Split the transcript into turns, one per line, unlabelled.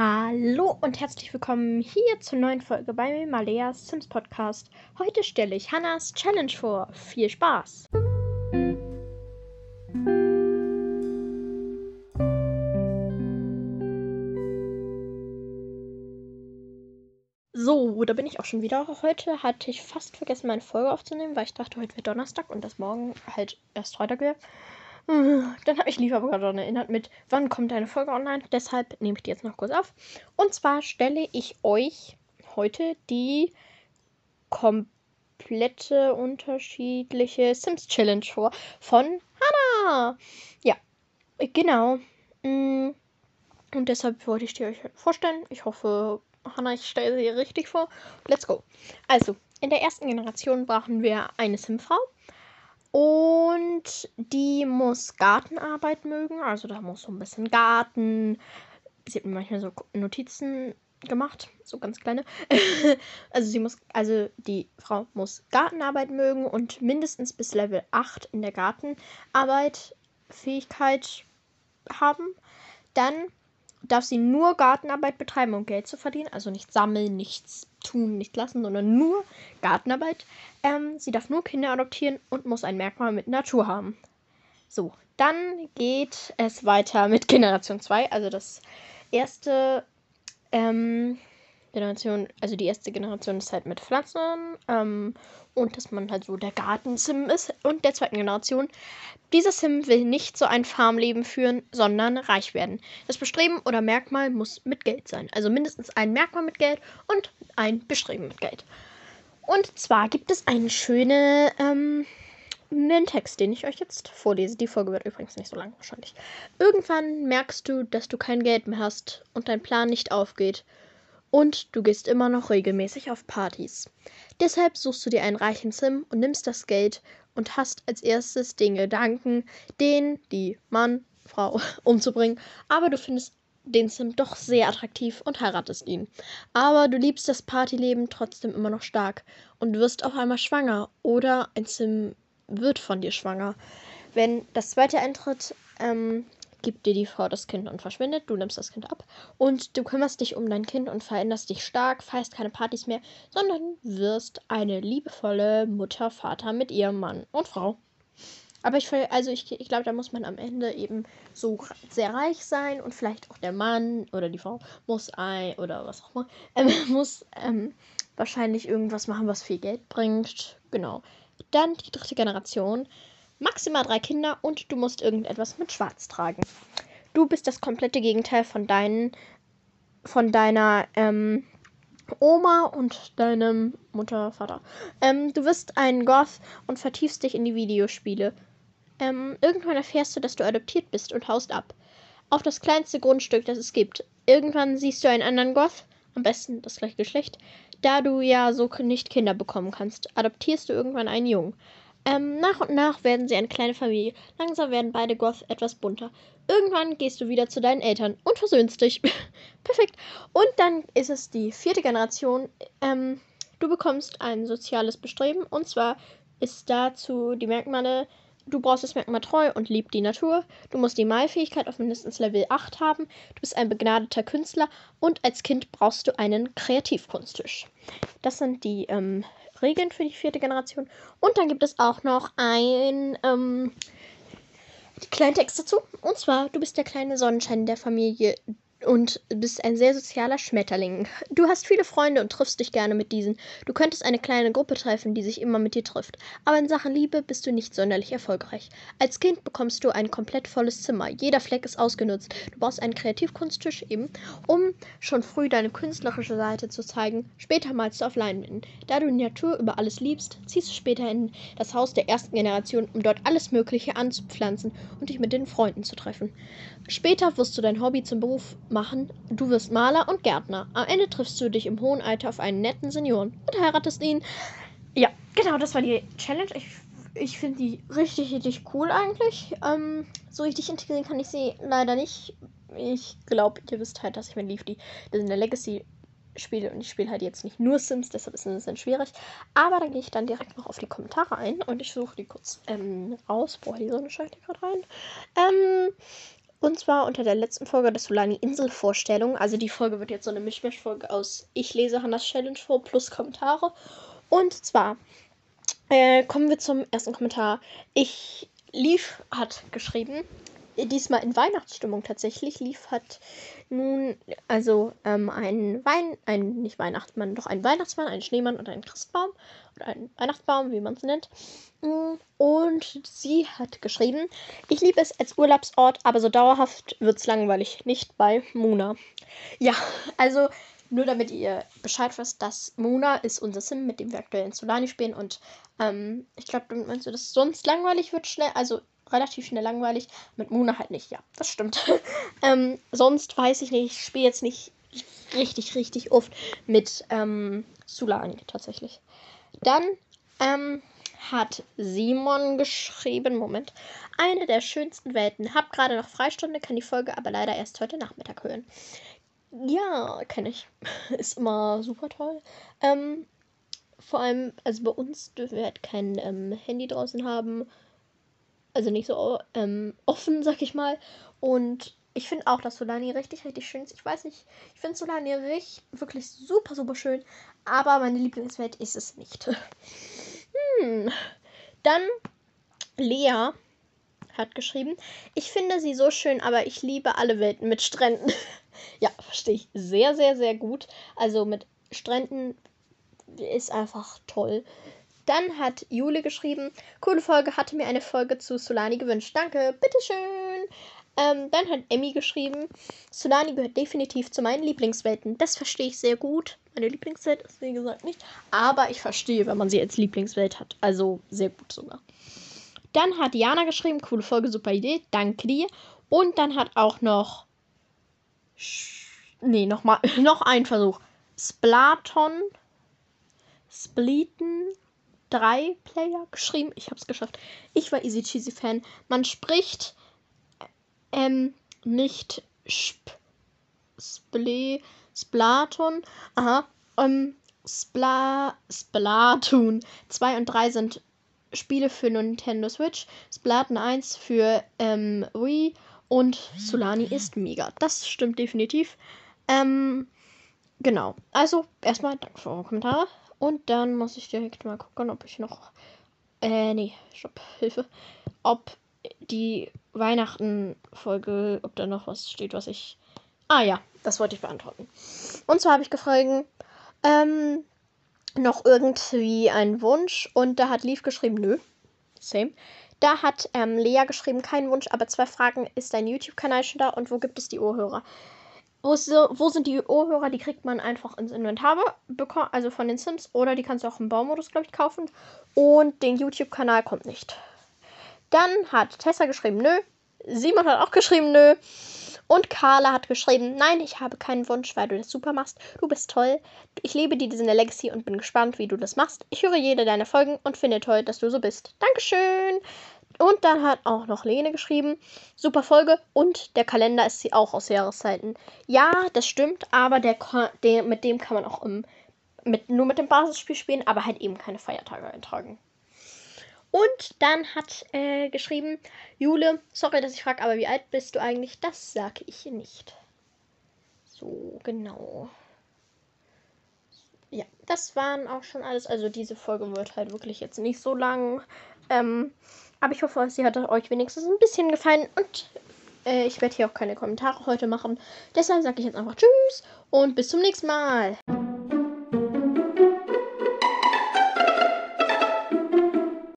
Hallo und herzlich willkommen hier zur neuen Folge bei Maleas Sims Podcast. Heute stelle ich Hannas Challenge vor. Viel Spaß! So, da bin ich auch schon wieder. Heute hatte ich fast vergessen, meine Folge aufzunehmen, weil ich dachte, heute wäre Donnerstag und das morgen halt erst Freitag wäre. Dann habe ich lieber aber daran erinnert mit, wann kommt eine Folge online. Deshalb nehme ich die jetzt noch kurz auf. Und zwar stelle ich euch heute die komplette unterschiedliche Sims Challenge vor von Hannah. Ja, genau. Mm. Und deshalb wollte ich die euch vorstellen. Ich hoffe, Hannah, ich stelle sie richtig vor. Let's go. Also, in der ersten Generation brauchen wir eine Simfrau. Und die muss Gartenarbeit mögen. Also da muss so ein bisschen Garten. Sie hat mir manchmal so Notizen gemacht, so ganz kleine. also sie muss, also die Frau muss Gartenarbeit mögen und mindestens bis Level 8 in der Gartenarbeit Fähigkeit haben. Dann darf sie nur Gartenarbeit betreiben, um Geld zu verdienen. Also nicht sammeln, nichts tun, nicht lassen, sondern nur Gartenarbeit. Ähm, sie darf nur Kinder adoptieren und muss ein Merkmal mit Natur haben. So, dann geht es weiter mit Generation 2. Also das erste ähm, Generation, also die erste Generation ist halt mit Pflanzen ähm, und dass man halt so der Garten-Sim ist. Und der zweiten Generation, dieser Sim will nicht so ein Farmleben führen, sondern reich werden. Das Bestreben oder Merkmal muss mit Geld sein. Also mindestens ein Merkmal mit Geld und ein Bestreben mit Geld. Und zwar gibt es einen schönen ähm, einen Text, den ich euch jetzt vorlese. Die Folge wird übrigens nicht so lang wahrscheinlich. Irgendwann merkst du, dass du kein Geld mehr hast und dein Plan nicht aufgeht. Und du gehst immer noch regelmäßig auf Partys. Deshalb suchst du dir einen reichen Sim und nimmst das Geld und hast als erstes den Gedanken, den, die Mann, Frau umzubringen. Aber du findest den Sim doch sehr attraktiv und heiratest ihn. Aber du liebst das Partyleben trotzdem immer noch stark und wirst auf einmal schwanger oder ein Sim wird von dir schwanger. Wenn das zweite eintritt, ähm, gibt dir die Frau das Kind und verschwindet. Du nimmst das Kind ab und du kümmerst dich um dein Kind und veränderst dich stark, feierst keine Partys mehr, sondern wirst eine liebevolle Mutter, Vater mit ihrem Mann und Frau. Aber ich, also ich, ich glaube, da muss man am Ende eben so sehr reich sein und vielleicht auch der Mann oder die Frau muss ein oder was auch immer, ähm, muss ähm, wahrscheinlich irgendwas machen, was viel Geld bringt. Genau. Dann die dritte Generation maximal drei Kinder und du musst irgendetwas mit Schwarz tragen. Du bist das komplette Gegenteil von deinen, von deiner ähm, Oma und deinem Mutter, Vater. Ähm, du wirst ein Goth und vertiefst dich in die Videospiele. Ähm, irgendwann erfährst du, dass du adoptiert bist und haust ab. Auf das kleinste Grundstück, das es gibt. Irgendwann siehst du einen anderen Goth, am besten das gleiche Geschlecht. Da du ja so nicht Kinder bekommen kannst, adoptierst du irgendwann einen Jungen. Ähm, nach und nach werden sie eine kleine Familie. Langsam werden beide Goths etwas bunter. Irgendwann gehst du wieder zu deinen Eltern und versöhnst dich. Perfekt. Und dann ist es die vierte Generation. Ähm, du bekommst ein soziales Bestreben. Und zwar ist dazu die Merkmale, du brauchst das Merkmal treu und lieb die Natur. Du musst die Malfähigkeit auf mindestens Level 8 haben. Du bist ein begnadeter Künstler. Und als Kind brauchst du einen Kreativkunsttisch. Das sind die ähm, Regeln für die vierte Generation. Und dann gibt es auch noch ein ähm, kleinen Text dazu. Und zwar, du bist der kleine Sonnenschein der Familie und bist ein sehr sozialer Schmetterling. Du hast viele Freunde und triffst dich gerne mit diesen. Du könntest eine kleine Gruppe treffen, die sich immer mit dir trifft. Aber in Sachen Liebe bist du nicht sonderlich erfolgreich. Als Kind bekommst du ein komplett volles Zimmer. Jeder Fleck ist ausgenutzt. Du brauchst einen Kreativkunsttisch eben, um schon früh deine künstlerische Seite zu zeigen. Später malst du auf Leinwänden. Da du die Natur über alles liebst, ziehst du später in das Haus der ersten Generation, um dort alles Mögliche anzupflanzen und dich mit den Freunden zu treffen. Später wirst du dein Hobby zum Beruf machen. Du wirst Maler und Gärtner. Am Ende triffst du dich im hohen Alter auf einen netten Senioren und heiratest ihn. Ja, genau, das war die Challenge. Ich, ich finde die richtig, richtig cool eigentlich. Ähm, so richtig integrieren kann ich sie leider nicht. Ich glaube, ihr wisst halt, dass ich mit Leaf die, das in der Legacy spiele und ich spiele halt jetzt nicht nur Sims, deshalb ist es ein bisschen schwierig. Aber dann gehe ich dann direkt noch auf die Kommentare ein und ich suche die kurz ähm, raus. Boah, die Sonne scheint hier gerade rein. Ähm, Und zwar unter der letzten Folge der Solani Insel Vorstellung. Also die Folge wird jetzt so eine Mischmisch-Folge aus Ich lese Hannas Challenge vor plus Kommentare. Und zwar äh, kommen wir zum ersten Kommentar. Ich lief hat geschrieben, diesmal in Weihnachtsstimmung tatsächlich. Lief hat nun also ähm, ein Wein, ein nicht Weihnachtsmann, doch ein Weihnachtsmann, ein Schneemann und ein Christbaum oder ein Weihnachtsbaum, wie man es nennt. Mm, und sie hat geschrieben, ich liebe es als Urlaubsort, aber so dauerhaft wird es langweilig, nicht bei Muna. Ja, also nur damit ihr Bescheid wisst, dass Mona ist unser Sim, mit dem wir aktuell in Solani spielen. Und ähm, ich glaube, damit meinst du, dass sonst langweilig wird schnell. Also relativ schnell langweilig. Mit Mona halt nicht, ja, das stimmt. ähm, sonst weiß ich nicht, ich spiele jetzt nicht richtig, richtig oft mit ähm, Sulani tatsächlich. Dann ähm, hat Simon geschrieben, Moment, eine der schönsten Welten. Hab gerade noch Freistunde, kann die Folge aber leider erst heute Nachmittag hören. Ja, kenne ich. Ist immer super toll. Ähm, vor allem, also bei uns dürfen wir halt kein ähm, Handy draußen haben also nicht so ähm, offen, sag ich mal. Und ich finde auch, dass Solani richtig, richtig schön ist. Ich weiß nicht, ich finde Solani richtig, wirklich super, super schön. Aber meine Lieblingswelt ist es nicht. hm. Dann Lea hat geschrieben, ich finde sie so schön, aber ich liebe alle Welten mit Stränden. ja, verstehe ich sehr, sehr, sehr gut. Also mit Stränden ist einfach toll. Dann hat Jule geschrieben, coole Folge, hatte mir eine Folge zu Solani gewünscht. Danke, bitteschön. Ähm, dann hat Emmy geschrieben, Solani gehört definitiv zu meinen Lieblingswelten. Das verstehe ich sehr gut. Meine Lieblingswelt ist, wie gesagt, nicht. Aber ich verstehe, wenn man sie als Lieblingswelt hat. Also sehr gut sogar. Dann hat Jana geschrieben, coole Folge, super Idee. Danke dir. Und dann hat auch noch. Nee, nochmal. Noch ein Versuch. Splaton. Spliten drei Player geschrieben. Ich habe es geschafft. Ich war Easy Cheesy Fan. Man spricht ähm, nicht Sp Sple Splaton. Aha. Ähm, Spla Splatoon 2 und 3 sind Spiele für Nintendo Switch. Splatoon 1 für ähm, Wii und Solani ist mega. Das stimmt definitiv. Ähm, genau. Also, erstmal danke für eure Kommentare. Und dann muss ich direkt mal gucken, ob ich noch. Äh, nee, stopp, Hilfe. Ob die Weihnachten-Folge, ob da noch was steht, was ich. Ah ja, das wollte ich beantworten. Und zwar habe ich gefragt, ähm, noch irgendwie einen Wunsch. Und da hat Lief geschrieben, nö. Same. Da hat ähm, Lea geschrieben, keinen Wunsch, aber zwei Fragen. Ist dein YouTube-Kanal schon da und wo gibt es die Ohrhörer? Wo, so, wo sind die Ohrhörer? Die kriegt man einfach ins Inventar, also von den Sims. Oder die kannst du auch im Baumodus, glaube ich, kaufen. Und den YouTube-Kanal kommt nicht. Dann hat Tessa geschrieben, nö. Simon hat auch geschrieben, nö. Und Carla hat geschrieben, nein, ich habe keinen Wunsch, weil du das super machst. Du bist toll. Ich liebe die Disney Legacy und bin gespannt, wie du das machst. Ich höre jede deiner Folgen und finde toll, dass du so bist. Dankeschön. Und dann hat auch noch Lene geschrieben, super Folge und der Kalender ist sie auch aus Jahreszeiten. Ja, das stimmt, aber der, der, mit dem kann man auch im, mit, nur mit dem Basisspiel spielen, aber halt eben keine Feiertage eintragen. Und dann hat äh, geschrieben, Jule, sorry, dass ich frage, aber wie alt bist du eigentlich? Das sage ich nicht. So, genau. Ja, das waren auch schon alles. Also diese Folge wird halt wirklich jetzt nicht so lang. Ähm, aber ich hoffe, sie hat euch wenigstens ein bisschen gefallen. Und äh, ich werde hier auch keine Kommentare heute machen. Deshalb sage ich jetzt einfach Tschüss und bis zum nächsten Mal.